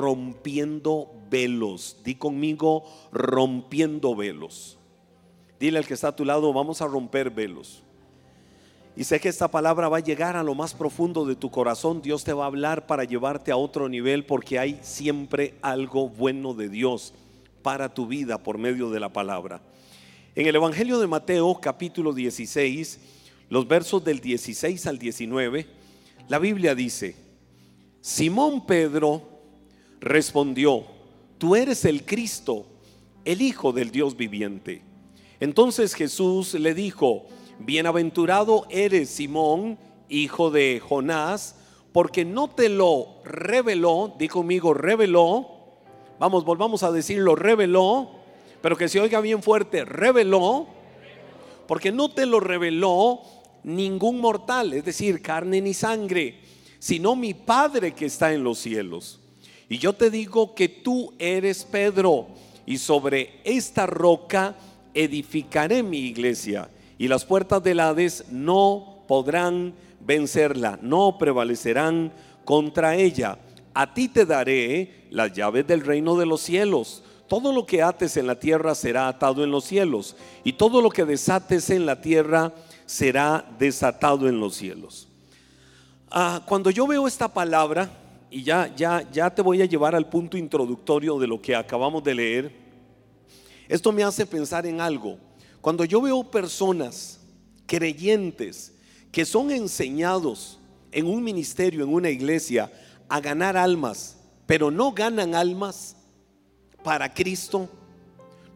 rompiendo velos. Di conmigo, rompiendo velos. Dile al que está a tu lado, vamos a romper velos. Y sé que esta palabra va a llegar a lo más profundo de tu corazón. Dios te va a hablar para llevarte a otro nivel porque hay siempre algo bueno de Dios para tu vida por medio de la palabra. En el Evangelio de Mateo capítulo 16, los versos del 16 al 19, la Biblia dice, Simón Pedro respondió, tú eres el Cristo, el Hijo del Dios viviente. Entonces Jesús le dijo, bienaventurado eres Simón, hijo de Jonás, porque no te lo reveló, di conmigo, reveló, vamos, volvamos a decirlo, reveló, pero que se oiga bien fuerte, reveló, porque no te lo reveló ningún mortal, es decir, carne ni sangre, sino mi Padre que está en los cielos. Y yo te digo que tú eres Pedro, y sobre esta roca edificaré mi iglesia y las puertas del Hades no podrán vencerla, no prevalecerán contra ella. A ti te daré las llaves del reino de los cielos. Todo lo que ates en la tierra será atado en los cielos y todo lo que desates en la tierra será desatado en los cielos. Ah, cuando yo veo esta palabra, y ya, ya, ya te voy a llevar al punto introductorio de lo que acabamos de leer, esto me hace pensar en algo. Cuando yo veo personas creyentes que son enseñados en un ministerio, en una iglesia, a ganar almas, pero no ganan almas para Cristo,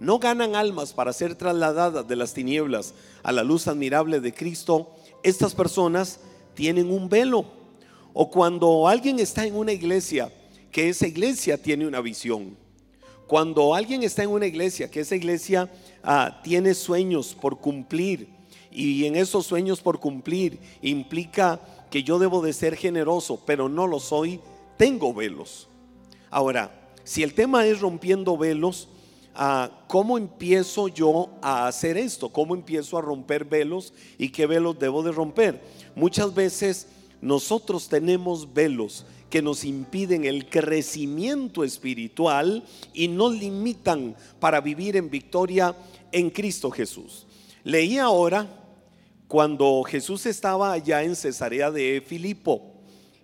no ganan almas para ser trasladadas de las tinieblas a la luz admirable de Cristo, estas personas tienen un velo. O cuando alguien está en una iglesia, que esa iglesia tiene una visión, cuando alguien está en una iglesia, que esa iglesia ah, tiene sueños por cumplir y en esos sueños por cumplir implica que yo debo de ser generoso, pero no lo soy, tengo velos. Ahora, si el tema es rompiendo velos, ah, ¿cómo empiezo yo a hacer esto? ¿Cómo empiezo a romper velos y qué velos debo de romper? Muchas veces nosotros tenemos velos que nos impiden el crecimiento espiritual y nos limitan para vivir en victoria en Cristo Jesús. Leí ahora cuando Jesús estaba allá en Cesarea de Filipo.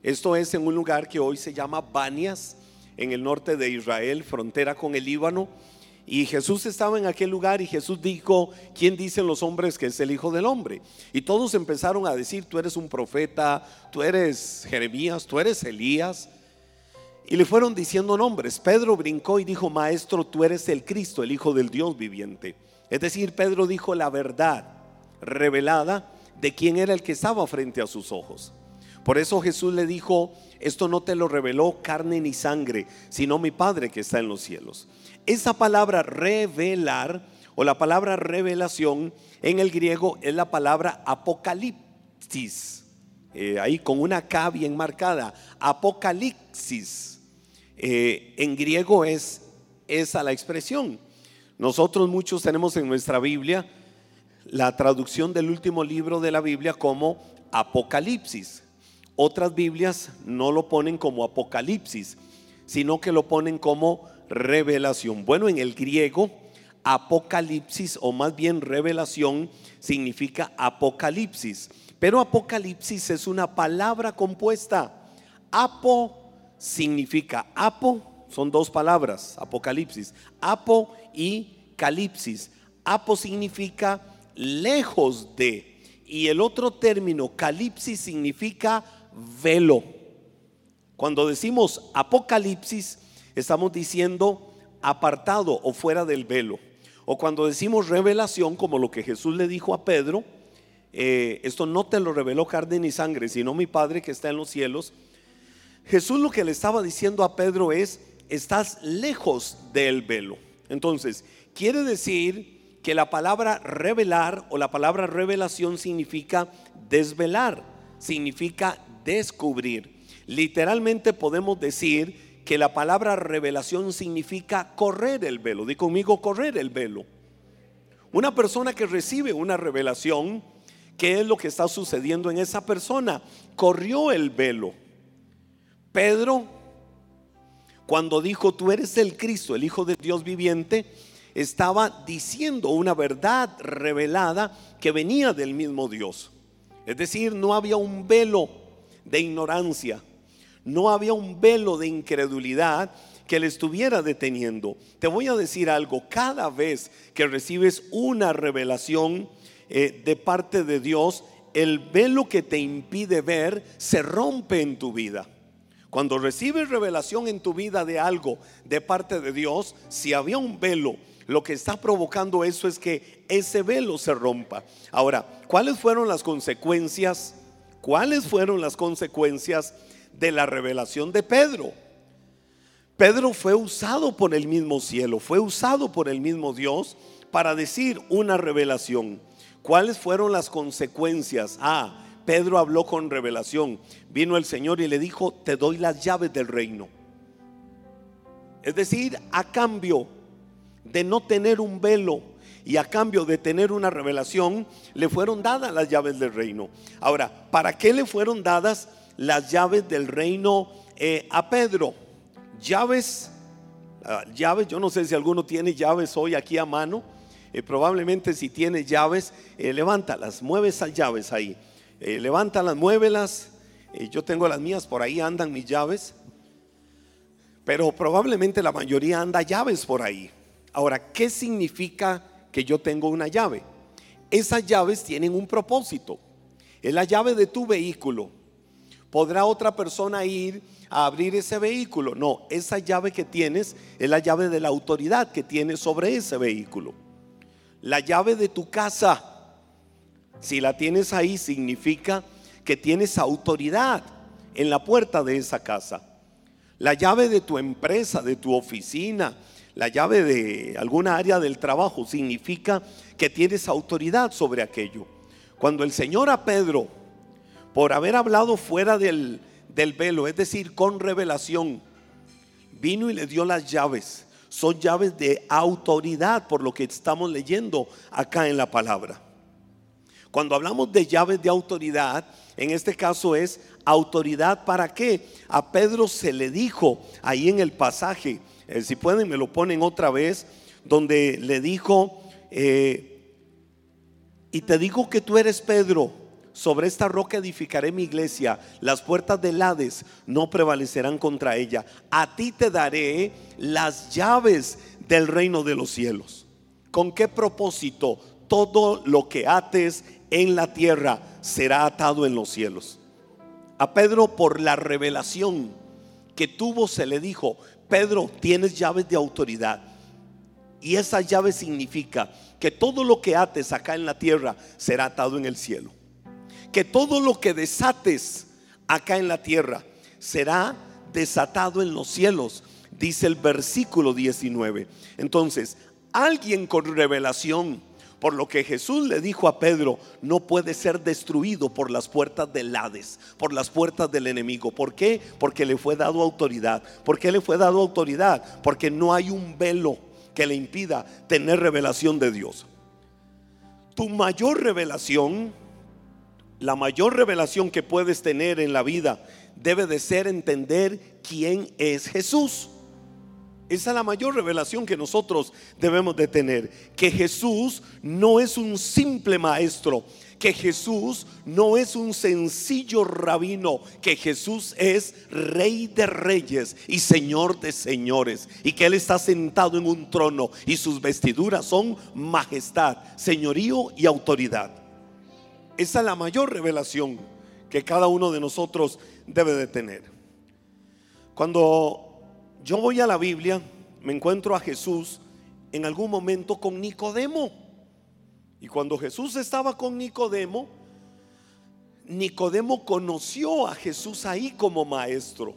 Esto es en un lugar que hoy se llama Banias, en el norte de Israel, frontera con el Líbano. Y Jesús estaba en aquel lugar y Jesús dijo, ¿quién dicen los hombres que es el Hijo del Hombre? Y todos empezaron a decir, tú eres un profeta, tú eres Jeremías, tú eres Elías. Y le fueron diciendo nombres. Pedro brincó y dijo, Maestro, tú eres el Cristo, el Hijo del Dios viviente. Es decir, Pedro dijo la verdad revelada de quién era el que estaba frente a sus ojos. Por eso Jesús le dijo, esto no te lo reveló carne ni sangre, sino mi Padre que está en los cielos. Esa palabra revelar o la palabra revelación en el griego es la palabra apocalipsis. Eh, ahí con una K bien marcada. Apocalipsis. Eh, en griego es esa la expresión. Nosotros muchos tenemos en nuestra Biblia la traducción del último libro de la Biblia como Apocalipsis. Otras Biblias no lo ponen como Apocalipsis, sino que lo ponen como revelación. Bueno, en el griego, apocalipsis o más bien revelación significa apocalipsis. Pero apocalipsis es una palabra compuesta. Apo significa apo, son dos palabras, apocalipsis. Apo y calipsis. Apo significa lejos de. Y el otro término, calipsis, significa velo. Cuando decimos apocalipsis, estamos diciendo apartado o fuera del velo. O cuando decimos revelación, como lo que Jesús le dijo a Pedro, eh, esto no te lo reveló carne ni sangre, sino mi Padre que está en los cielos. Jesús lo que le estaba diciendo a Pedro es, estás lejos del velo. Entonces, quiere decir que la palabra revelar o la palabra revelación significa desvelar, significa descubrir. Literalmente podemos decir que la palabra revelación significa correr el velo. Di conmigo, correr el velo. Una persona que recibe una revelación, ¿qué es lo que está sucediendo en esa persona? Corrió el velo. Pedro, cuando dijo, tú eres el Cristo, el Hijo de Dios viviente, estaba diciendo una verdad revelada que venía del mismo Dios. Es decir, no había un velo de ignorancia, no había un velo de incredulidad que le estuviera deteniendo. Te voy a decir algo, cada vez que recibes una revelación eh, de parte de Dios, el velo que te impide ver se rompe en tu vida. Cuando recibes revelación en tu vida de algo de parte de Dios, si había un velo, lo que está provocando eso es que ese velo se rompa. Ahora, ¿cuáles fueron las consecuencias? ¿Cuáles fueron las consecuencias de la revelación de Pedro? Pedro fue usado por el mismo cielo, fue usado por el mismo Dios para decir una revelación. ¿Cuáles fueron las consecuencias? Ah, Pedro habló con revelación. Vino el Señor y le dijo, te doy las llaves del reino. Es decir, a cambio de no tener un velo y a cambio de tener una revelación, le fueron dadas las llaves del reino. Ahora, ¿para qué le fueron dadas las llaves del reino eh, a Pedro? llaves, ah, llaves, yo no sé si alguno tiene llaves hoy aquí a mano, eh, probablemente si tiene llaves, eh, levántalas, mueve esas llaves ahí, levántalas, muévelas, yo tengo las mías, por ahí andan mis llaves, pero probablemente la mayoría anda llaves por ahí. Ahora, ¿qué significa que yo tengo una llave? Esas llaves tienen un propósito, es la llave de tu vehículo. ¿Podrá otra persona ir a abrir ese vehículo. No, esa llave que tienes es la llave de la autoridad que tienes sobre ese vehículo. La llave de tu casa, si la tienes ahí, significa que tienes autoridad en la puerta de esa casa. La llave de tu empresa, de tu oficina, la llave de alguna área del trabajo significa que tienes autoridad sobre aquello. Cuando el Señor a Pedro, por haber hablado fuera del, del velo, es decir, con revelación, vino y le dio las llaves. Son llaves de autoridad por lo que estamos leyendo acá en la palabra. Cuando hablamos de llaves de autoridad, en este caso es autoridad para qué. A Pedro se le dijo ahí en el pasaje, eh, si pueden me lo ponen otra vez, donde le dijo, eh, y te digo que tú eres Pedro, sobre esta roca edificaré mi iglesia, las puertas del Hades no prevalecerán contra ella. A ti te daré las llaves del reino de los cielos. ¿Con qué propósito? Todo lo que ates en la tierra será atado en los cielos. A Pedro por la revelación que tuvo se le dijo, Pedro, tienes llaves de autoridad. Y esa llave significa que todo lo que ates acá en la tierra será atado en el cielo que todo lo que desates acá en la tierra será desatado en los cielos, dice el versículo 19. Entonces, alguien con revelación, por lo que Jesús le dijo a Pedro, no puede ser destruido por las puertas del Hades, por las puertas del enemigo. ¿Por qué? Porque le fue dado autoridad. ¿Por qué le fue dado autoridad? Porque no hay un velo que le impida tener revelación de Dios. Tu mayor revelación la mayor revelación que puedes tener en la vida debe de ser entender quién es Jesús. Esa es la mayor revelación que nosotros debemos de tener. Que Jesús no es un simple maestro. Que Jesús no es un sencillo rabino. Que Jesús es rey de reyes y señor de señores. Y que Él está sentado en un trono y sus vestiduras son majestad, señorío y autoridad. Esa es la mayor revelación que cada uno de nosotros debe de tener. Cuando yo voy a la Biblia, me encuentro a Jesús en algún momento con Nicodemo. Y cuando Jesús estaba con Nicodemo, Nicodemo conoció a Jesús ahí como maestro.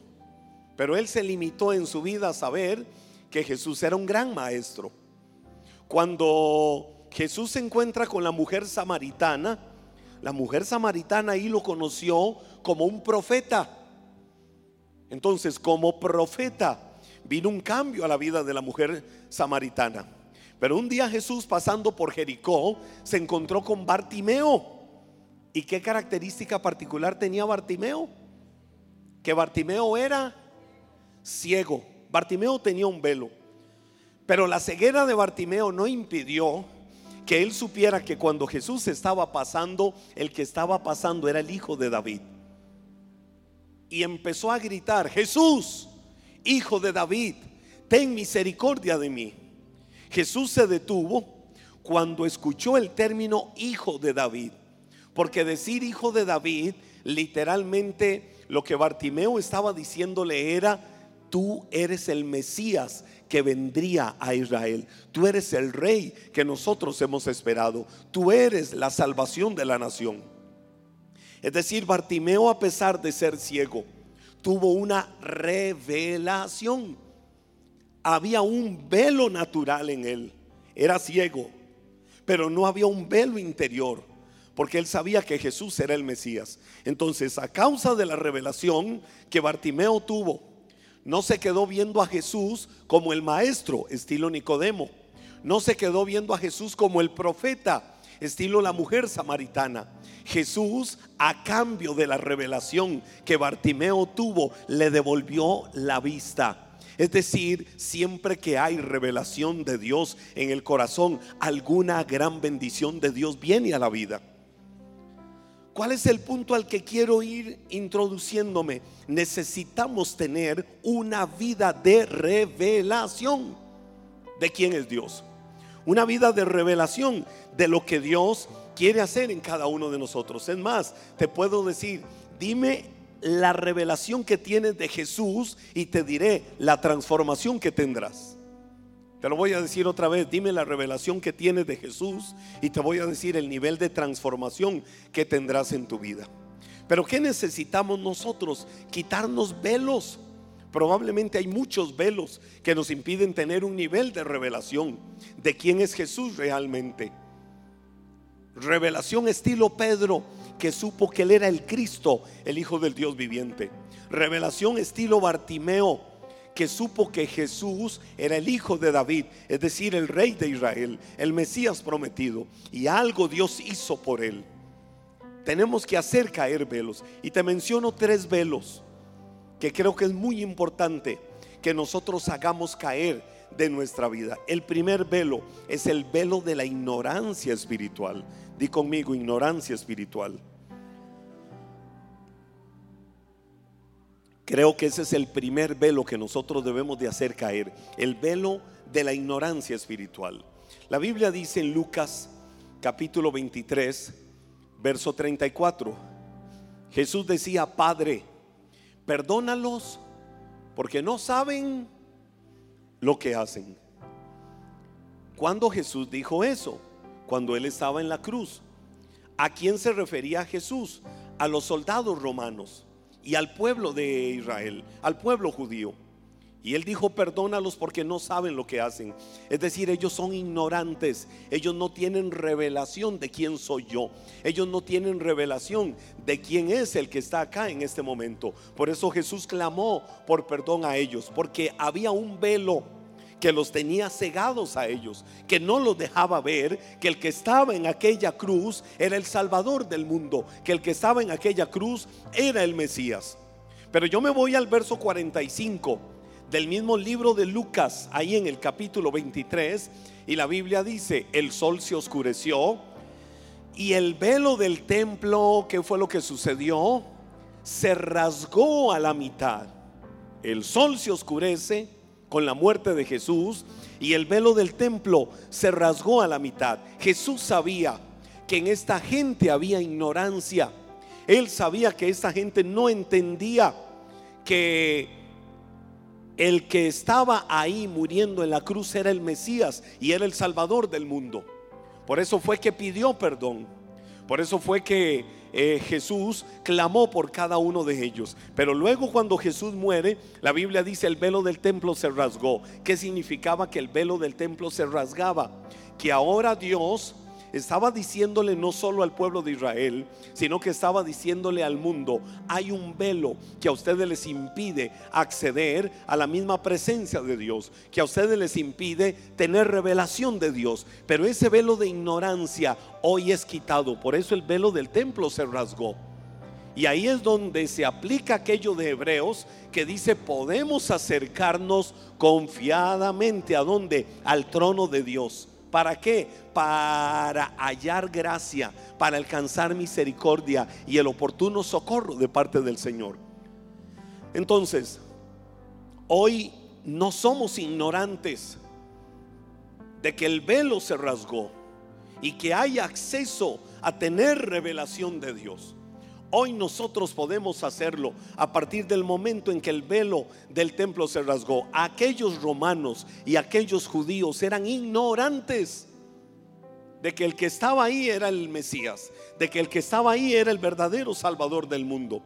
Pero él se limitó en su vida a saber que Jesús era un gran maestro. Cuando Jesús se encuentra con la mujer samaritana, la mujer samaritana ahí lo conoció como un profeta. Entonces, como profeta, vino un cambio a la vida de la mujer samaritana. Pero un día Jesús pasando por Jericó se encontró con Bartimeo. ¿Y qué característica particular tenía Bartimeo? Que Bartimeo era ciego. Bartimeo tenía un velo, pero la ceguera de Bartimeo no impidió que él supiera que cuando Jesús estaba pasando, el que estaba pasando era el hijo de David. Y empezó a gritar, Jesús, hijo de David, ten misericordia de mí. Jesús se detuvo cuando escuchó el término hijo de David, porque decir hijo de David, literalmente lo que Bartimeo estaba diciéndole era, tú eres el Mesías que vendría a Israel. Tú eres el rey que nosotros hemos esperado. Tú eres la salvación de la nación. Es decir, Bartimeo a pesar de ser ciego, tuvo una revelación. Había un velo natural en él. Era ciego, pero no había un velo interior, porque él sabía que Jesús era el Mesías. Entonces, a causa de la revelación que Bartimeo tuvo, no se quedó viendo a Jesús como el maestro, estilo Nicodemo. No se quedó viendo a Jesús como el profeta, estilo la mujer samaritana. Jesús, a cambio de la revelación que Bartimeo tuvo, le devolvió la vista. Es decir, siempre que hay revelación de Dios en el corazón, alguna gran bendición de Dios viene a la vida. ¿Cuál es el punto al que quiero ir introduciéndome? Necesitamos tener una vida de revelación de quién es Dios. Una vida de revelación de lo que Dios quiere hacer en cada uno de nosotros. Es más, te puedo decir, dime la revelación que tienes de Jesús y te diré la transformación que tendrás. Te lo voy a decir otra vez, dime la revelación que tienes de Jesús y te voy a decir el nivel de transformación que tendrás en tu vida. Pero ¿qué necesitamos nosotros? Quitarnos velos. Probablemente hay muchos velos que nos impiden tener un nivel de revelación de quién es Jesús realmente. Revelación estilo Pedro, que supo que él era el Cristo, el Hijo del Dios viviente. Revelación estilo Bartimeo, que supo que Jesús era el Hijo de David, es decir, el Rey de Israel, el Mesías prometido, y algo Dios hizo por él. Tenemos que hacer caer velos. Y te menciono tres velos que creo que es muy importante que nosotros hagamos caer de nuestra vida. El primer velo es el velo de la ignorancia espiritual. Di conmigo, ignorancia espiritual. Creo que ese es el primer velo que nosotros debemos de hacer caer, el velo de la ignorancia espiritual. La Biblia dice en Lucas capítulo 23, verso 34, Jesús decía, Padre, perdónalos porque no saben lo que hacen. Cuando Jesús dijo eso? Cuando él estaba en la cruz. ¿A quién se refería Jesús? A los soldados romanos y al pueblo de Israel, al pueblo judío. Y él dijo, perdónalos porque no saben lo que hacen. Es decir, ellos son ignorantes. Ellos no tienen revelación de quién soy yo. Ellos no tienen revelación de quién es el que está acá en este momento. Por eso Jesús clamó por perdón a ellos. Porque había un velo que los tenía cegados a ellos, que no los dejaba ver que el que estaba en aquella cruz era el Salvador del mundo, que el que estaba en aquella cruz era el Mesías. Pero yo me voy al verso 45 del mismo libro de Lucas, ahí en el capítulo 23, y la Biblia dice, el sol se oscureció y el velo del templo, ¿qué fue lo que sucedió? Se rasgó a la mitad. El sol se oscurece con la muerte de Jesús y el velo del templo se rasgó a la mitad. Jesús sabía que en esta gente había ignorancia. Él sabía que esta gente no entendía que el que estaba ahí muriendo en la cruz era el Mesías y era el Salvador del mundo. Por eso fue que pidió perdón. Por eso fue que eh, Jesús clamó por cada uno de ellos. Pero luego cuando Jesús muere, la Biblia dice el velo del templo se rasgó. ¿Qué significaba que el velo del templo se rasgaba? Que ahora Dios estaba diciéndole no solo al pueblo de Israel, sino que estaba diciéndole al mundo, hay un velo que a ustedes les impide acceder a la misma presencia de Dios, que a ustedes les impide tener revelación de Dios, pero ese velo de ignorancia hoy es quitado, por eso el velo del templo se rasgó. Y ahí es donde se aplica aquello de Hebreos que dice podemos acercarnos confiadamente a donde? Al trono de Dios. ¿Para qué? Para hallar gracia, para alcanzar misericordia y el oportuno socorro de parte del Señor. Entonces, hoy no somos ignorantes de que el velo se rasgó y que hay acceso a tener revelación de Dios. Hoy nosotros podemos hacerlo a partir del momento en que el velo del templo se rasgó. Aquellos romanos y aquellos judíos eran ignorantes de que el que estaba ahí era el Mesías, de que el que estaba ahí era el verdadero Salvador del mundo.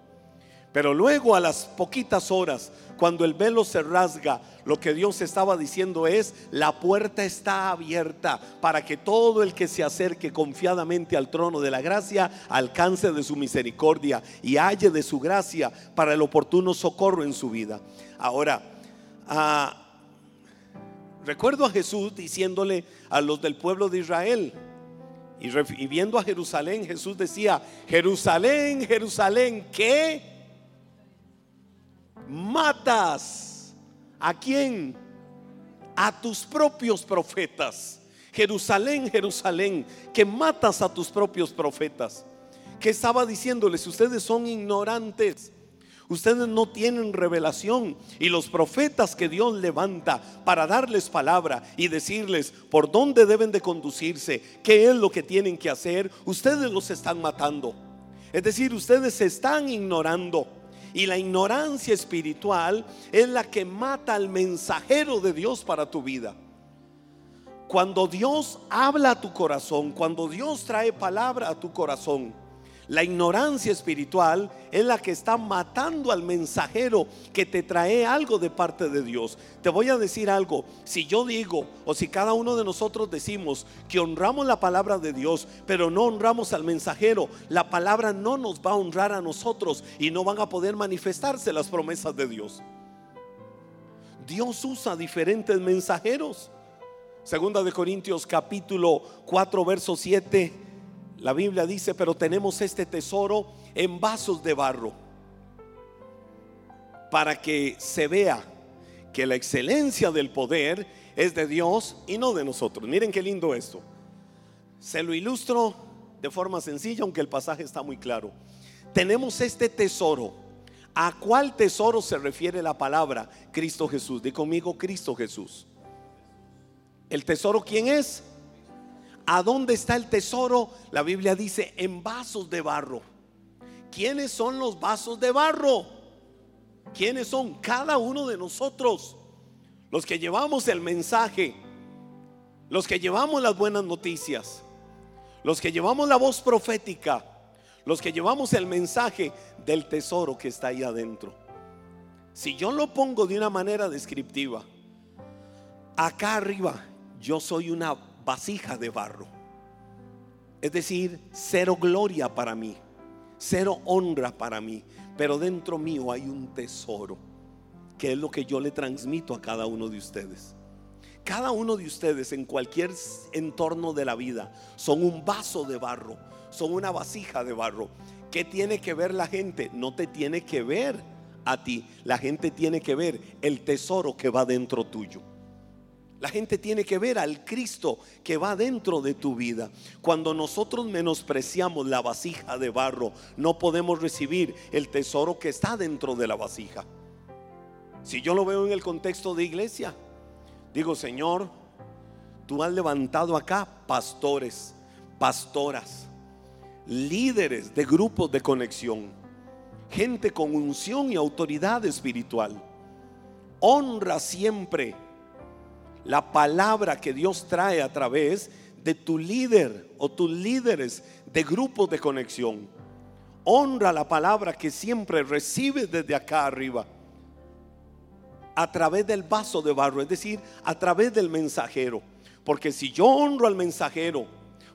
Pero luego a las poquitas horas, cuando el velo se rasga, lo que Dios estaba diciendo es, la puerta está abierta para que todo el que se acerque confiadamente al trono de la gracia alcance de su misericordia y halle de su gracia para el oportuno socorro en su vida. Ahora, ah, recuerdo a Jesús diciéndole a los del pueblo de Israel, y, y viendo a Jerusalén, Jesús decía, Jerusalén, Jerusalén, ¿qué? Matas. ¿A quién? A tus propios profetas. Jerusalén, Jerusalén, que matas a tus propios profetas. Que estaba diciéndoles, ustedes son ignorantes. Ustedes no tienen revelación y los profetas que Dios levanta para darles palabra y decirles por dónde deben de conducirse, qué es lo que tienen que hacer, ustedes los están matando. Es decir, ustedes se están ignorando. Y la ignorancia espiritual es la que mata al mensajero de Dios para tu vida. Cuando Dios habla a tu corazón, cuando Dios trae palabra a tu corazón, la ignorancia espiritual es la que está matando al mensajero que te trae algo de parte de Dios. Te voy a decir algo, si yo digo o si cada uno de nosotros decimos que honramos la palabra de Dios, pero no honramos al mensajero, la palabra no nos va a honrar a nosotros y no van a poder manifestarse las promesas de Dios. Dios usa diferentes mensajeros. Segunda de Corintios capítulo 4 verso 7 la Biblia dice, pero tenemos este tesoro en vasos de barro para que se vea que la excelencia del poder es de Dios y no de nosotros. Miren qué lindo esto. Se lo ilustro de forma sencilla, aunque el pasaje está muy claro. Tenemos este tesoro. ¿A cuál tesoro se refiere la palabra? Cristo Jesús. Di conmigo Cristo Jesús. ¿El tesoro quién es? ¿A dónde está el tesoro? La Biblia dice en vasos de barro. ¿Quiénes son los vasos de barro? ¿Quiénes son? Cada uno de nosotros. Los que llevamos el mensaje. Los que llevamos las buenas noticias. Los que llevamos la voz profética. Los que llevamos el mensaje del tesoro que está ahí adentro. Si yo lo pongo de una manera descriptiva, acá arriba yo soy una vasija de barro. Es decir, cero gloria para mí, cero honra para mí, pero dentro mío hay un tesoro, que es lo que yo le transmito a cada uno de ustedes. Cada uno de ustedes en cualquier entorno de la vida son un vaso de barro, son una vasija de barro. ¿Qué tiene que ver la gente? No te tiene que ver a ti, la gente tiene que ver el tesoro que va dentro tuyo. La gente tiene que ver al Cristo que va dentro de tu vida. Cuando nosotros menospreciamos la vasija de barro, no podemos recibir el tesoro que está dentro de la vasija. Si yo lo veo en el contexto de iglesia, digo, Señor, tú has levantado acá pastores, pastoras, líderes de grupos de conexión, gente con unción y autoridad espiritual. Honra siempre la palabra que Dios trae a través de tu líder o tus líderes de grupos de conexión. Honra la palabra que siempre recibes desde acá arriba. A través del vaso de barro, es decir, a través del mensajero. Porque si yo honro al mensajero,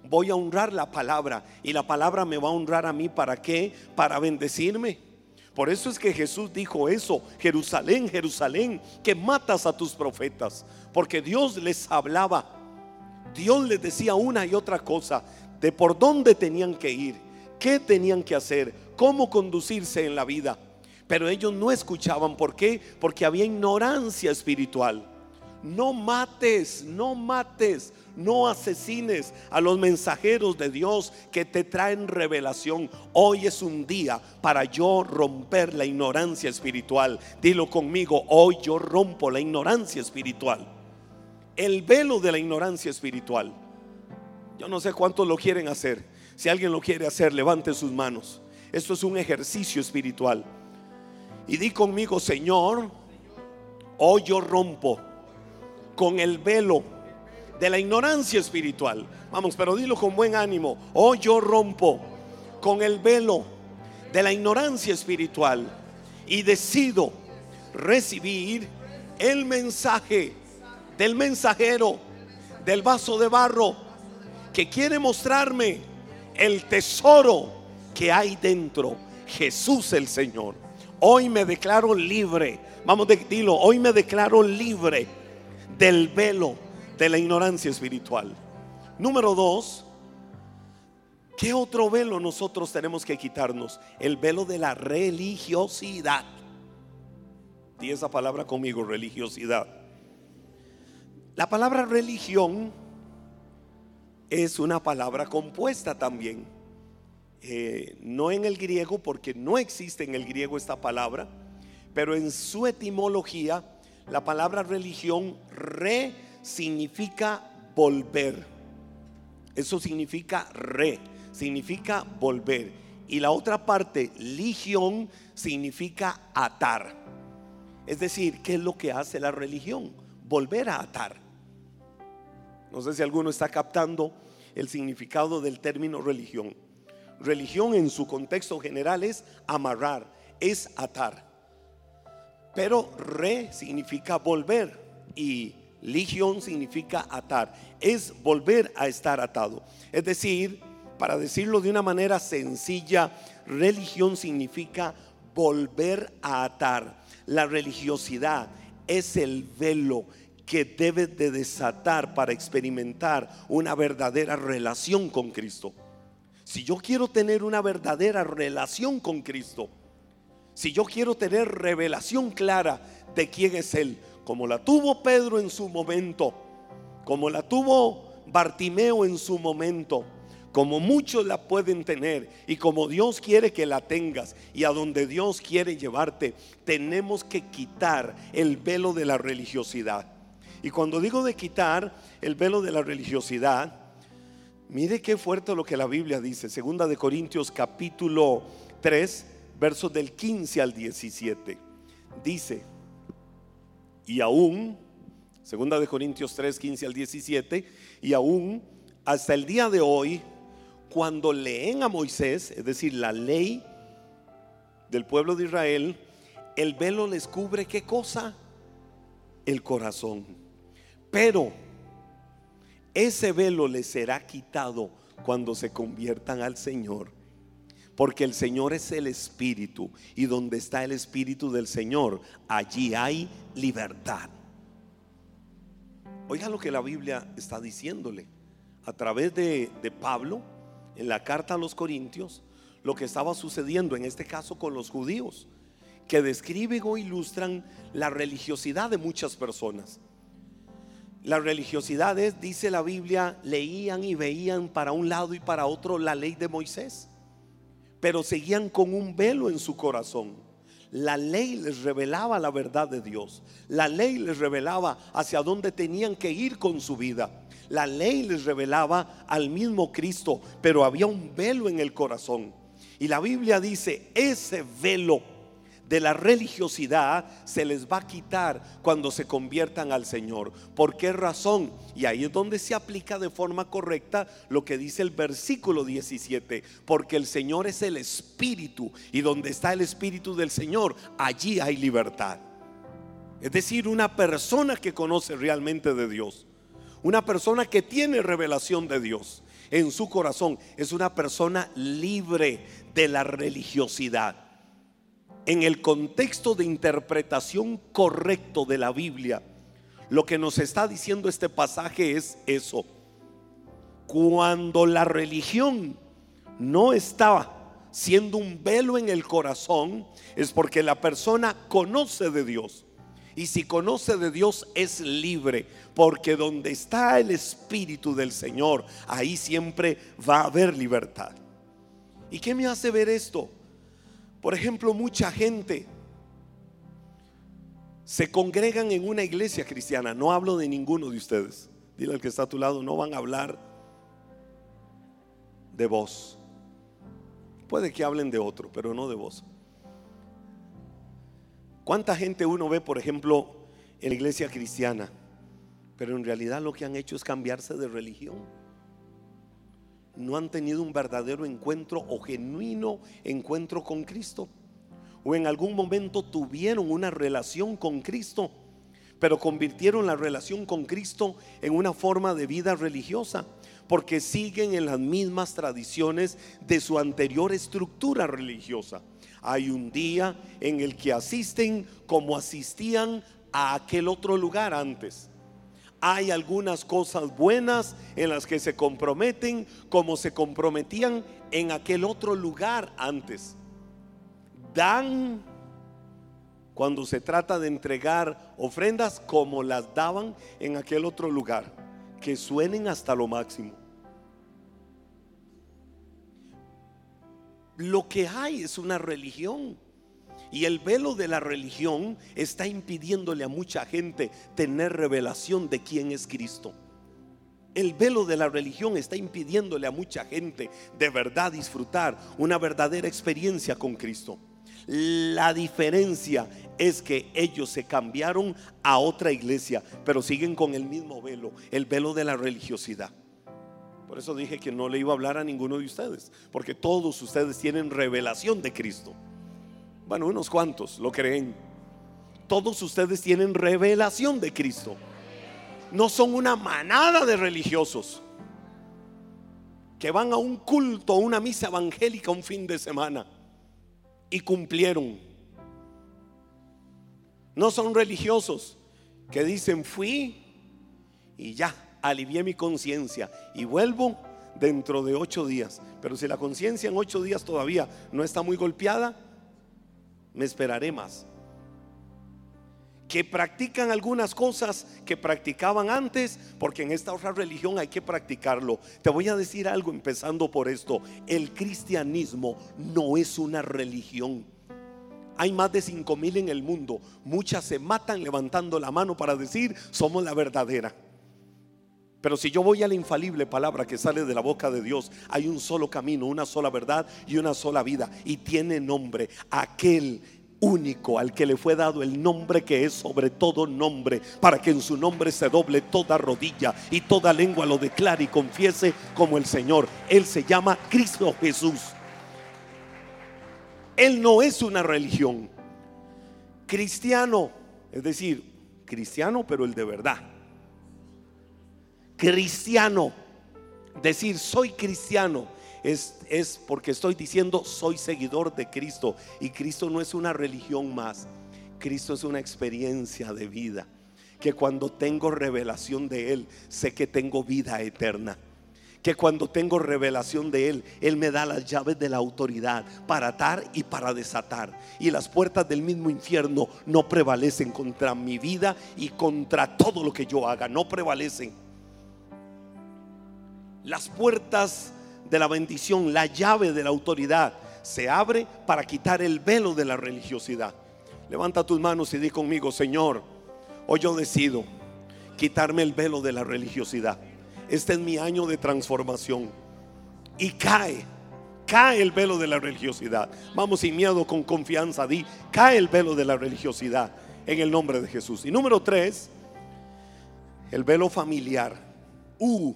voy a honrar la palabra y la palabra me va a honrar a mí para qué? Para bendecirme por eso es que Jesús dijo eso, Jerusalén, Jerusalén, que matas a tus profetas, porque Dios les hablaba, Dios les decía una y otra cosa de por dónde tenían que ir, qué tenían que hacer, cómo conducirse en la vida. Pero ellos no escuchaban. ¿Por qué? Porque había ignorancia espiritual. No mates, no mates, no asesines a los mensajeros de Dios que te traen revelación. Hoy es un día para yo romper la ignorancia espiritual. Dilo conmigo, hoy yo rompo la ignorancia espiritual. El velo de la ignorancia espiritual. Yo no sé cuántos lo quieren hacer. Si alguien lo quiere hacer, levante sus manos. Esto es un ejercicio espiritual. Y di conmigo, Señor, hoy yo rompo con el velo de la ignorancia espiritual. Vamos, pero dilo con buen ánimo. Hoy yo rompo con el velo de la ignorancia espiritual y decido recibir el mensaje del mensajero del vaso de barro que quiere mostrarme el tesoro que hay dentro. Jesús el Señor. Hoy me declaro libre. Vamos, dilo, hoy me declaro libre del velo de la ignorancia espiritual. Número dos, ¿qué otro velo nosotros tenemos que quitarnos? El velo de la religiosidad. Di esa palabra conmigo, religiosidad. La palabra religión es una palabra compuesta también. Eh, no en el griego, porque no existe en el griego esta palabra, pero en su etimología, la palabra religión re significa volver. Eso significa re, significa volver. Y la otra parte, ligión, significa atar. Es decir, ¿qué es lo que hace la religión? Volver a atar. No sé si alguno está captando el significado del término religión. Religión en su contexto general es amarrar, es atar. Pero re significa volver y Ligión significa atar, es volver a estar atado. Es decir, para decirlo de una manera sencilla, religión significa volver a atar. La religiosidad es el velo que debe de desatar para experimentar una verdadera relación con Cristo. Si yo quiero tener una verdadera relación con Cristo, si yo quiero tener revelación clara de quién es Él, como la tuvo Pedro en su momento, como la tuvo Bartimeo en su momento, como muchos la pueden tener y como Dios quiere que la tengas y a donde Dios quiere llevarte, tenemos que quitar el velo de la religiosidad. Y cuando digo de quitar el velo de la religiosidad, mire qué fuerte lo que la Biblia dice, segunda de Corintios capítulo 3, versos del 15 al 17. Dice, y aún, segunda de Corintios 3, 15 al 17, y aún hasta el día de hoy, cuando leen a Moisés, es decir, la ley del pueblo de Israel, el velo les cubre qué cosa? El corazón. Pero ese velo les será quitado cuando se conviertan al Señor. Porque el Señor es el Espíritu y donde está el Espíritu del Señor, allí hay libertad. Oiga lo que la Biblia está diciéndole a través de, Pablo en la carta a los Corintios, lo que estaba sucediendo en este caso con los judíos, que describen o ilustran la religiosidad de muchas personas. La religiosidad es, dice la Biblia, leían y veían para un lado y para otro la ley de Moisés pero seguían con un velo en su corazón. La ley les revelaba la verdad de Dios. La ley les revelaba hacia dónde tenían que ir con su vida. La ley les revelaba al mismo Cristo, pero había un velo en el corazón. Y la Biblia dice, ese velo de la religiosidad se les va a quitar cuando se conviertan al Señor. ¿Por qué razón? Y ahí es donde se aplica de forma correcta lo que dice el versículo 17. Porque el Señor es el Espíritu y donde está el Espíritu del Señor, allí hay libertad. Es decir, una persona que conoce realmente de Dios, una persona que tiene revelación de Dios en su corazón, es una persona libre de la religiosidad en el contexto de interpretación correcto de la Biblia, lo que nos está diciendo este pasaje es eso. Cuando la religión no estaba siendo un velo en el corazón, es porque la persona conoce de Dios. Y si conoce de Dios es libre, porque donde está el Espíritu del Señor, ahí siempre va a haber libertad. ¿Y qué me hace ver esto? Por ejemplo, mucha gente se congregan en una iglesia cristiana. No hablo de ninguno de ustedes. Dile al que está a tu lado, no van a hablar de vos. Puede que hablen de otro, pero no de vos. ¿Cuánta gente uno ve, por ejemplo, en la iglesia cristiana? Pero en realidad lo que han hecho es cambiarse de religión. No han tenido un verdadero encuentro o genuino encuentro con Cristo. O en algún momento tuvieron una relación con Cristo, pero convirtieron la relación con Cristo en una forma de vida religiosa porque siguen en las mismas tradiciones de su anterior estructura religiosa. Hay un día en el que asisten como asistían a aquel otro lugar antes. Hay algunas cosas buenas en las que se comprometen como se comprometían en aquel otro lugar antes. Dan cuando se trata de entregar ofrendas como las daban en aquel otro lugar, que suenen hasta lo máximo. Lo que hay es una religión. Y el velo de la religión está impidiéndole a mucha gente tener revelación de quién es Cristo. El velo de la religión está impidiéndole a mucha gente de verdad disfrutar una verdadera experiencia con Cristo. La diferencia es que ellos se cambiaron a otra iglesia, pero siguen con el mismo velo, el velo de la religiosidad. Por eso dije que no le iba a hablar a ninguno de ustedes, porque todos ustedes tienen revelación de Cristo. Bueno, unos cuantos lo creen. Todos ustedes tienen revelación de Cristo. No son una manada de religiosos que van a un culto, a una misa evangélica un fin de semana y cumplieron. No son religiosos que dicen fui y ya, alivié mi conciencia y vuelvo dentro de ocho días. Pero si la conciencia en ocho días todavía no está muy golpeada, me esperaré más. Que practican algunas cosas que practicaban antes, porque en esta otra religión hay que practicarlo. Te voy a decir algo empezando por esto. El cristianismo no es una religión. Hay más de cinco mil en el mundo. Muchas se matan levantando la mano para decir somos la verdadera. Pero si yo voy a la infalible palabra que sale de la boca de Dios, hay un solo camino, una sola verdad y una sola vida. Y tiene nombre aquel único al que le fue dado el nombre que es sobre todo nombre, para que en su nombre se doble toda rodilla y toda lengua lo declare y confiese como el Señor. Él se llama Cristo Jesús. Él no es una religión. Cristiano, es decir, cristiano pero el de verdad cristiano. Decir soy cristiano es, es porque estoy diciendo soy seguidor de Cristo. Y Cristo no es una religión más. Cristo es una experiencia de vida. Que cuando tengo revelación de Él, sé que tengo vida eterna que cuando tengo revelación de Él, Él me da las llaves de la autoridad para atar y para desatar. Y las puertas del mismo infierno no prevalecen contra mi vida y contra todo lo que yo haga, no prevalecen las puertas de la bendición, la llave de la autoridad, se abre para quitar el velo de la religiosidad. Levanta tus manos y di conmigo, Señor, hoy yo decido quitarme el velo de la religiosidad. Este es mi año de transformación. Y cae, cae el velo de la religiosidad. Vamos sin miedo, con confianza, di, cae el velo de la religiosidad en el nombre de Jesús. Y número tres, el velo familiar. Uh,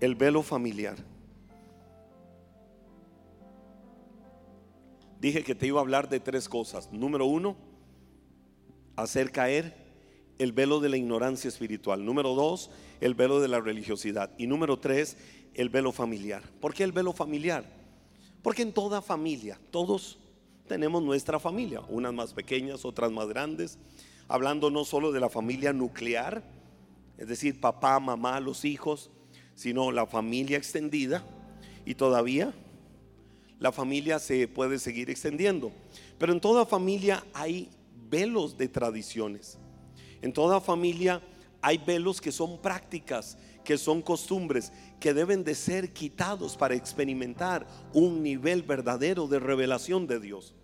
el velo familiar. Dije que te iba a hablar de tres cosas. Número uno, hacer caer el velo de la ignorancia espiritual. Número dos, el velo de la religiosidad. Y número tres, el velo familiar. ¿Por qué el velo familiar? Porque en toda familia, todos tenemos nuestra familia, unas más pequeñas, otras más grandes, hablando no solo de la familia nuclear, es decir, papá, mamá, los hijos, sino la familia extendida y todavía la familia se puede seguir extendiendo. Pero en toda familia hay velos de tradiciones. En toda familia hay velos que son prácticas, que son costumbres, que deben de ser quitados para experimentar un nivel verdadero de revelación de Dios.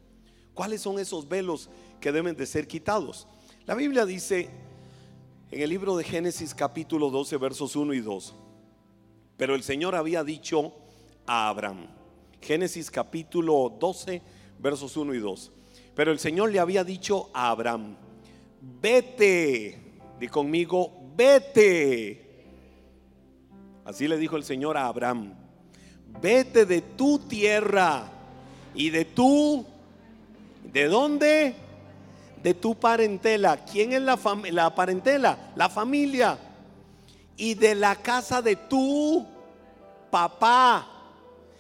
¿Cuáles son esos velos que deben de ser quitados? La Biblia dice en el libro de Génesis capítulo 12 versos 1 y 2, pero el Señor había dicho a Abraham, Génesis capítulo 12 versos 1 y 2, pero el Señor le había dicho a Abraham, vete, di conmigo, vete. Así le dijo el Señor a Abraham, vete de tu tierra y de tu, ¿de dónde? De tu parentela. ¿Quién es la, la parentela? La familia. Y de la casa de tu papá.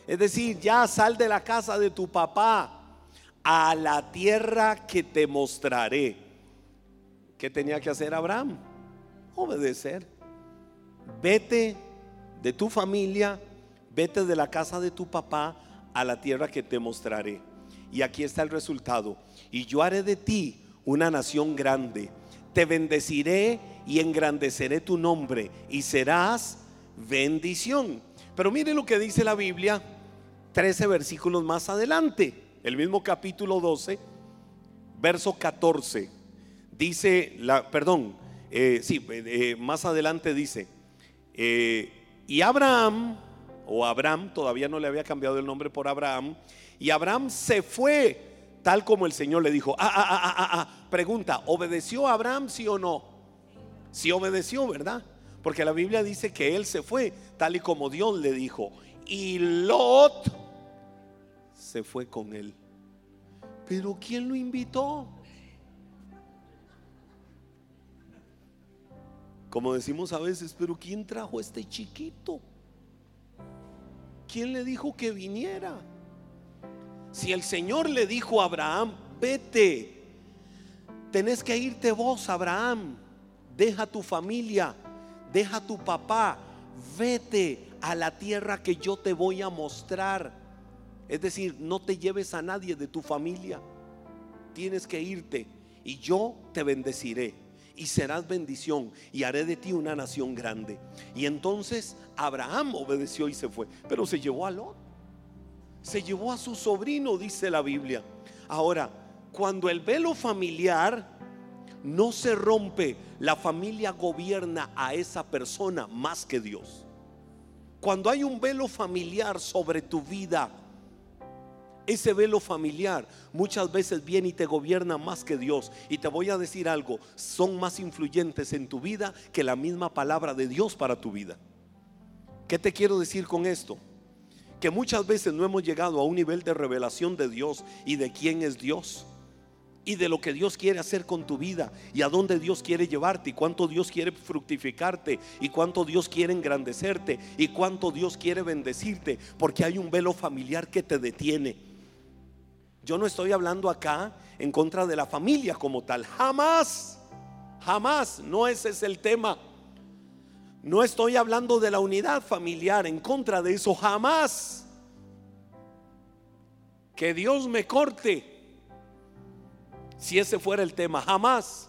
Es decir, ya sal de la casa de tu papá a la tierra que te mostraré. ¿Qué tenía que hacer Abraham? Obedecer. Vete de tu familia, vete de la casa de tu papá a la tierra que te mostraré. Y aquí está el resultado. Y yo haré de ti una nación grande. Te bendeciré y engrandeceré tu nombre y serás bendición. Pero mire lo que dice la Biblia 13 versículos más adelante el mismo capítulo 12, verso 14, dice, la, perdón, eh, sí, eh, más adelante dice, eh, y Abraham, o Abraham, todavía no le había cambiado el nombre por Abraham, y Abraham se fue tal como el Señor le dijo. Ah, ah, ah, ah, ah, pregunta, ¿obedeció Abraham sí o no? Sí obedeció, ¿verdad? Porque la Biblia dice que él se fue tal y como Dios le dijo. Y Lot se fue con él. Pero ¿quién lo invitó? Como decimos a veces, pero ¿quién trajo a este chiquito? ¿Quién le dijo que viniera? Si el Señor le dijo a Abraham, vete, tenés que irte vos, Abraham, deja tu familia, deja tu papá, vete a la tierra que yo te voy a mostrar. Es decir, no te lleves a nadie de tu familia. Tienes que irte y yo te bendeciré y serás bendición y haré de ti una nación grande. Y entonces Abraham obedeció y se fue, pero se llevó a Lot. Se llevó a su sobrino, dice la Biblia. Ahora, cuando el velo familiar no se rompe, la familia gobierna a esa persona más que Dios. Cuando hay un velo familiar sobre tu vida, ese velo familiar muchas veces viene y te gobierna más que Dios. Y te voy a decir algo, son más influyentes en tu vida que la misma palabra de Dios para tu vida. ¿Qué te quiero decir con esto? Que muchas veces no hemos llegado a un nivel de revelación de Dios y de quién es Dios y de lo que Dios quiere hacer con tu vida y a dónde Dios quiere llevarte y cuánto Dios quiere fructificarte y cuánto Dios quiere engrandecerte y cuánto Dios quiere bendecirte, porque hay un velo familiar que te detiene yo no estoy hablando acá en contra de la familia como tal. Jamás, jamás, no ese es el tema. No estoy hablando de la unidad familiar, en contra de eso, jamás. Que Dios me corte si ese fuera el tema, jamás.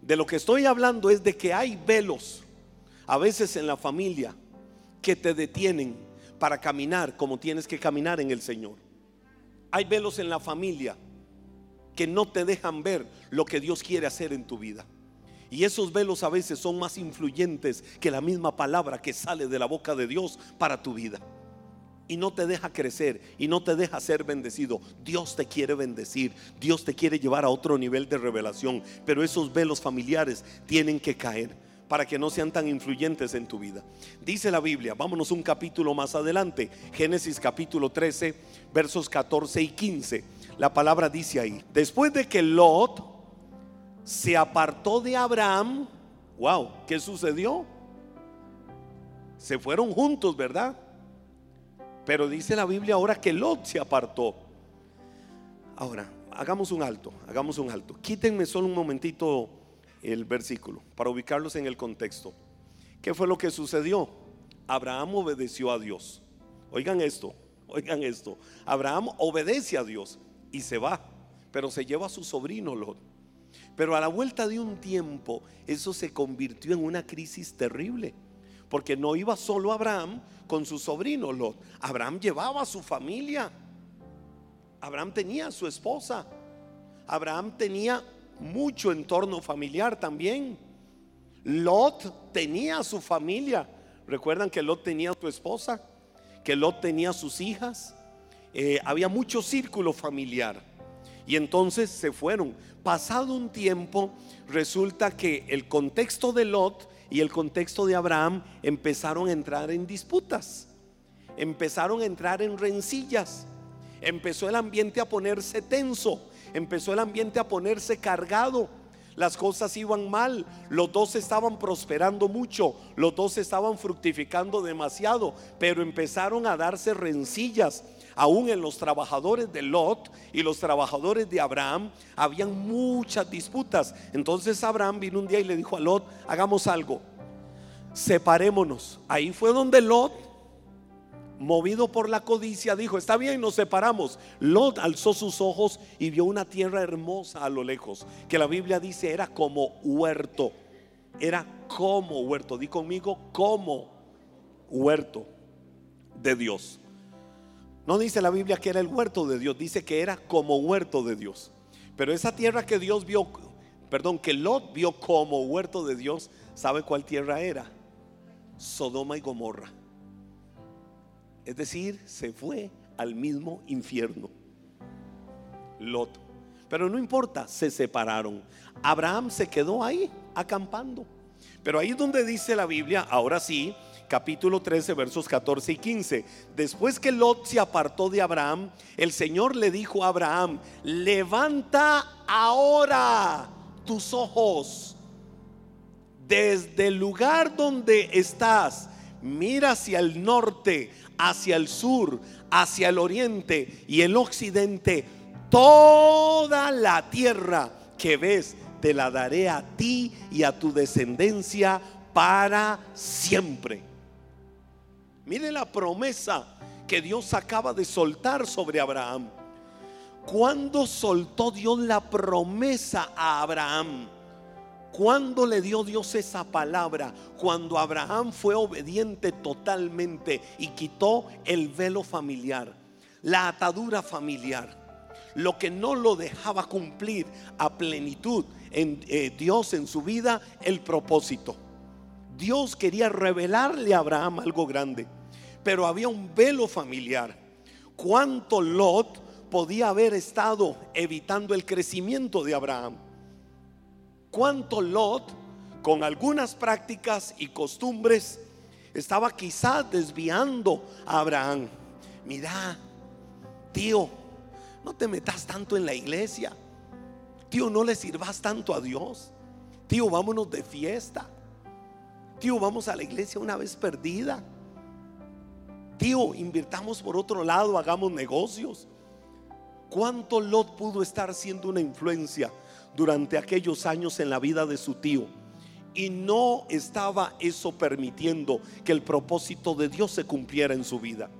De lo que estoy hablando es de que hay velos, a veces en la familia, que te detienen para caminar como tienes que caminar en el Señor. Hay velos en la familia que no te dejan ver lo que Dios quiere hacer en tu vida. Y esos velos a veces son más influyentes que la misma palabra que sale de la boca de Dios para tu vida. Y no te deja crecer y no te deja ser bendecido. Dios te quiere bendecir. Dios te quiere llevar a otro nivel de revelación. Pero esos velos familiares tienen que caer para que no sean tan influyentes en tu vida. Dice la Biblia, vámonos un capítulo más adelante, Génesis capítulo 13, versos 14 y 15. La palabra dice ahí, después de que Lot se apartó de Abraham, wow, ¿qué sucedió? Se fueron juntos, ¿verdad? Pero dice la Biblia ahora que Lot se apartó. Ahora, hagamos un alto, hagamos un alto. Quítenme solo un momentito el versículo para ubicarlos en el contexto. ¿Qué fue lo que sucedió? Abraham obedeció a Dios. Oigan esto, oigan esto. Abraham obedece a Dios y se va, pero se lleva a su sobrino Lot. Pero a la vuelta de un tiempo, eso se convirtió en una crisis terrible. Porque no iba solo Abraham con su sobrino Lot. Abraham llevaba a su familia. Abraham tenía a su esposa. Abraham tenía mucho entorno familiar también. Lot tenía a su familia. Recuerdan que Lot tenía a su esposa, que Lot tenía sus hijas. Eh, había mucho círculo familiar. Y entonces se fueron. Pasado un tiempo, resulta que el contexto de Lot y el contexto de Abraham empezaron a entrar en disputas. Empezaron a entrar en rencillas. Empezó el ambiente a ponerse tenso. Empezó el ambiente a ponerse cargado. Las cosas iban mal. Los dos estaban prosperando mucho. Los dos estaban fructificando demasiado. Pero empezaron a darse rencillas aún en los trabajadores de Lot y los trabajadores de Abraham, habían muchas disputas. Entonces Abraham vino un día y le dijo a Lot, hagamos algo, separémonos. Ahí fue donde Lot, movido por la codicia, dijo, está bien, nos separamos. Lot alzó sus ojos y vio una tierra hermosa a lo lejos, que la Biblia dice era como huerto. Era como huerto, di conmigo, como huerto de Dios. No dice la Biblia que era el huerto de Dios, dice que era como huerto de Dios. Pero esa tierra que Dios vio, perdón, que Lot vio como huerto de Dios, ¿sabe cuál tierra era? Sodoma y Gomorra. Es decir, se fue al mismo infierno. Lot. Pero no importa, se separaron. Abraham se quedó ahí, acampando. Pero ahí donde dice la Biblia, ahora sí, capítulo 13, versos 14 y 15. Después que Lot se apartó de Abraham, el Señor le dijo a Abraham, levanta ahora tus ojos desde el lugar donde estás, mira hacia el norte, hacia el sur, hacia el oriente y el occidente, toda la tierra que ves, te la daré a ti y a tu descendencia para siempre. Mire la promesa que Dios acaba de soltar sobre Abraham. ¿Cuándo soltó Dios la promesa a Abraham? ¿Cuándo le dio Dios esa palabra? Cuando Abraham fue obediente totalmente y quitó el velo familiar, la atadura familiar, lo que no lo dejaba cumplir a plenitud en eh, Dios en su vida, el propósito. Dios quería revelarle a Abraham algo grande pero había un velo familiar. ¿Cuánto Lot podía haber estado evitando el crecimiento de Abraham? ¿Cuánto Lot, con algunas prácticas y costumbres, estaba quizás desviando a Abraham? Mira, tío, no te metas tanto en la iglesia. Tío, no le sirvas tanto a Dios. Tío, vámonos de fiesta. Tío, vamos a la iglesia una vez perdida. Tío, invirtamos por otro lado, hagamos negocios. ¿Cuánto Lot pudo estar siendo una influencia durante aquellos años en la vida de su tío? Y no estaba eso permitiendo que el propósito de Dios se cumpliera en su vida.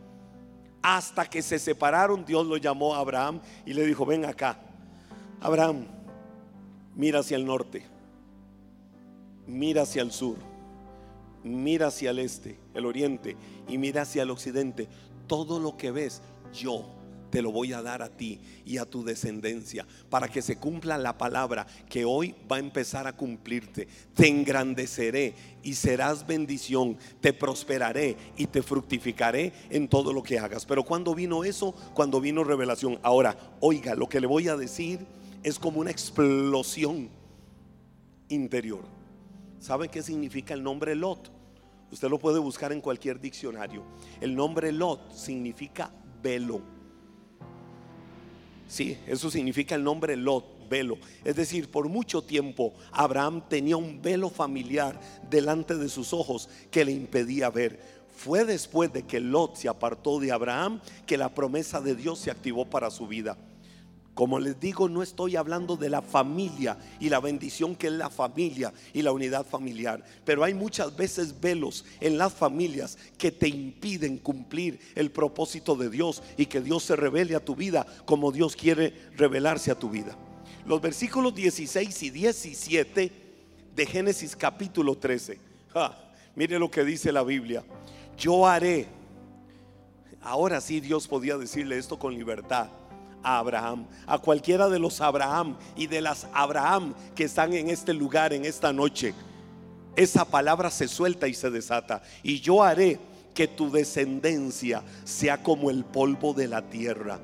Hasta que se separaron, Dios lo llamó a Abraham y le dijo, ven acá. Abraham, mira hacia el norte, mira hacia el sur mira hacia el este, el oriente, y mira hacia el occidente. Todo lo que ves, yo te lo voy a dar a ti y a tu descendencia para que se cumpla la palabra que hoy va a empezar a cumplirte. Te engrandeceré y serás bendición, te prosperaré y te fructificaré en todo lo que hagas. Pero cuando vino eso, cuando vino revelación. Ahora, oiga, lo que le voy a decir es como una explosión interior. ¿Saben qué significa el nombre Lot? Usted lo puede buscar en cualquier diccionario. El nombre Lot significa velo. Sí, eso significa el nombre Lot, velo. Es decir, por mucho tiempo Abraham tenía un velo familiar delante de sus ojos que le impedía ver. Fue después de que Lot se apartó de Abraham que la promesa de Dios se activó para su vida. Como les digo, no estoy hablando de la familia y la bendición que es la familia y la unidad familiar. Pero hay muchas veces velos en las familias que te impiden cumplir el propósito de Dios y que Dios se revele a tu vida como Dios quiere revelarse a tu vida. Los versículos 16 y 17 de Génesis capítulo 13. mire lo que dice la Biblia. Yo haré. Ahora sí Dios podía decirle esto con libertad a Abraham, a cualquiera de los Abraham y de las Abraham que están en este lugar en esta noche. Esa palabra se suelta y se desata. Y yo haré que tu descendencia sea como el polvo de la tierra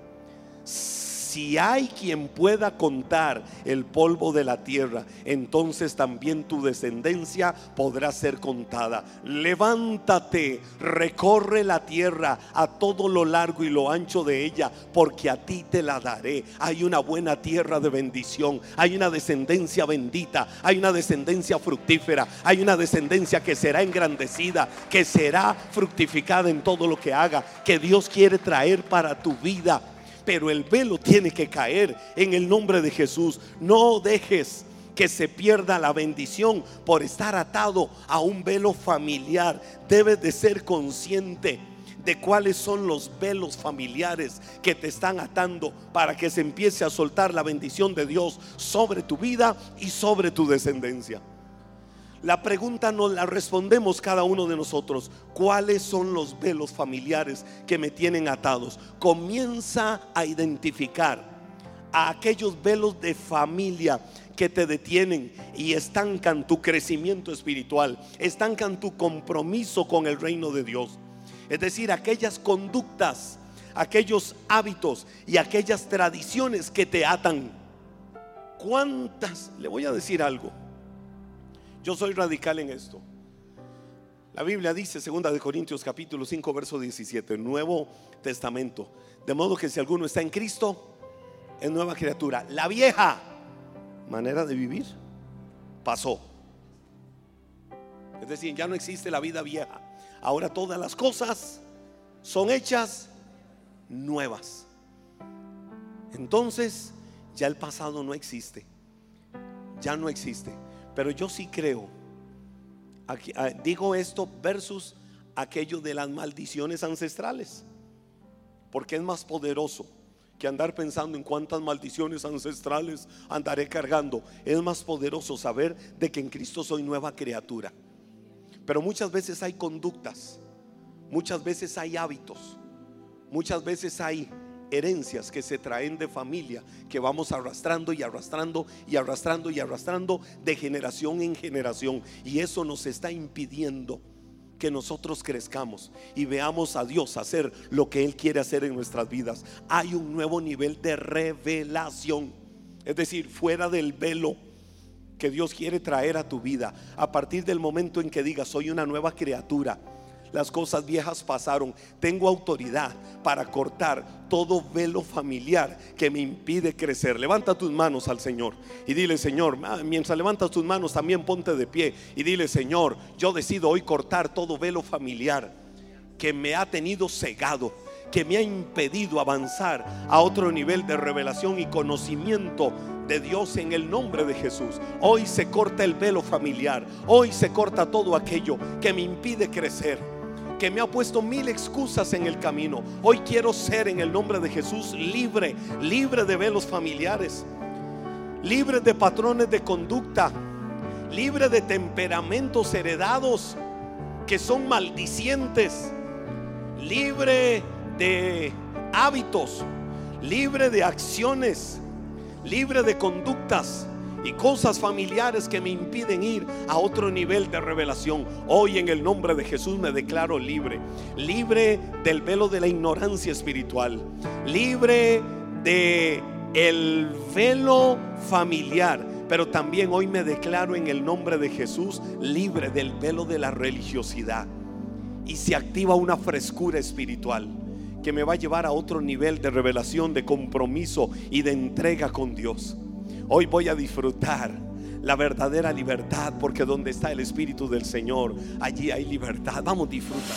si hay quien pueda contar el polvo de la tierra, entonces también tu descendencia podrá ser contada. Levántate, recorre la tierra a todo lo largo y lo ancho de ella, porque a ti te la daré. Hay una buena tierra de bendición, hay una descendencia bendita, hay una descendencia fructífera, hay una descendencia que será engrandecida, que será fructificada en todo lo que haga, que Dios quiere traer para tu vida pero el velo tiene que caer en el nombre de Jesús. No dejes que se pierda la bendición por estar atado a un velo familiar. Debes de ser consciente de cuáles son los velos familiares que te están atando para que se empiece a soltar la bendición de Dios sobre tu vida y sobre tu descendencia. La pregunta nos la respondemos cada uno de nosotros. ¿Cuáles son los velos familiares que me tienen atados? Comienza a identificar a aquellos velos de familia que te detienen y estancan tu crecimiento espiritual, estancan tu compromiso con el reino de Dios. Es decir, aquellas conductas, aquellos hábitos y aquellas tradiciones que te atan. ¿Cuántas? Le voy a decir algo. Yo soy radical en esto. La Biblia dice, segunda de Corintios capítulo 5, verso 17, Nuevo Testamento. De modo que si alguno está en Cristo, es nueva criatura. La vieja manera de vivir pasó. Es decir, ya no existe la vida vieja. Ahora todas las cosas son hechas nuevas. Entonces, ya el pasado no existe. Ya no existe. Pero yo sí creo, ah, digo esto versus aquello de las maldiciones ancestrales, porque es más poderoso que andar pensando en cuántas maldiciones ancestrales andaré cargando. Es más poderoso saber de que en Cristo soy nueva criatura. Pero muchas veces hay conductas, muchas veces hay hábitos, muchas veces hay herencias que se traen de familia, que vamos arrastrando y arrastrando y arrastrando y arrastrando de generación en generación. Y eso nos está impidiendo que nosotros crezcamos y veamos a Dios hacer lo que Él quiere hacer en nuestras vidas. Hay un nuevo nivel de revelación, es decir, fuera del velo que Dios quiere traer a tu vida. A partir del momento en que digas, soy una nueva criatura las cosas viejas pasaron. Tengo autoridad para cortar todo velo familiar que me impide crecer. Levanta tus manos al Señor y dile, Señor, ah, mientras levantas tus manos también ponte de pie y dile, Señor, yo decido hoy cortar todo velo familiar que me ha tenido cegado que me ha impedido avanzar a otro nivel de revelación y conocimiento de Dios en el nombre de Jesús. Hoy se corta el velo familiar, hoy se corta todo aquello que me impide crecer que me ha puesto mil excusas en el camino. Hoy quiero ser en el nombre de Jesús libre, libre de velos familiares, libre de patrones de conducta, libre de temperamentos heredados que son maldicientes, libre de hábitos, libre de acciones, libre de conductas y cosas familiares que me impiden ir a otro nivel de revelación. Hoy en el nombre de Jesús me declaro libre, libre del velo de la ignorancia espiritual, libre de el velo familiar, pero también hoy me declaro en el nombre de Jesús libre del velo de la religiosidad. Y se activa una frescura espiritual que me va a llevar a otro nivel de revelación, de compromiso y de entrega con Dios. Hoy voy a disfrutar la verdadera libertad, porque donde está el Espíritu del Señor, allí hay libertad. Vamos a disfrutar.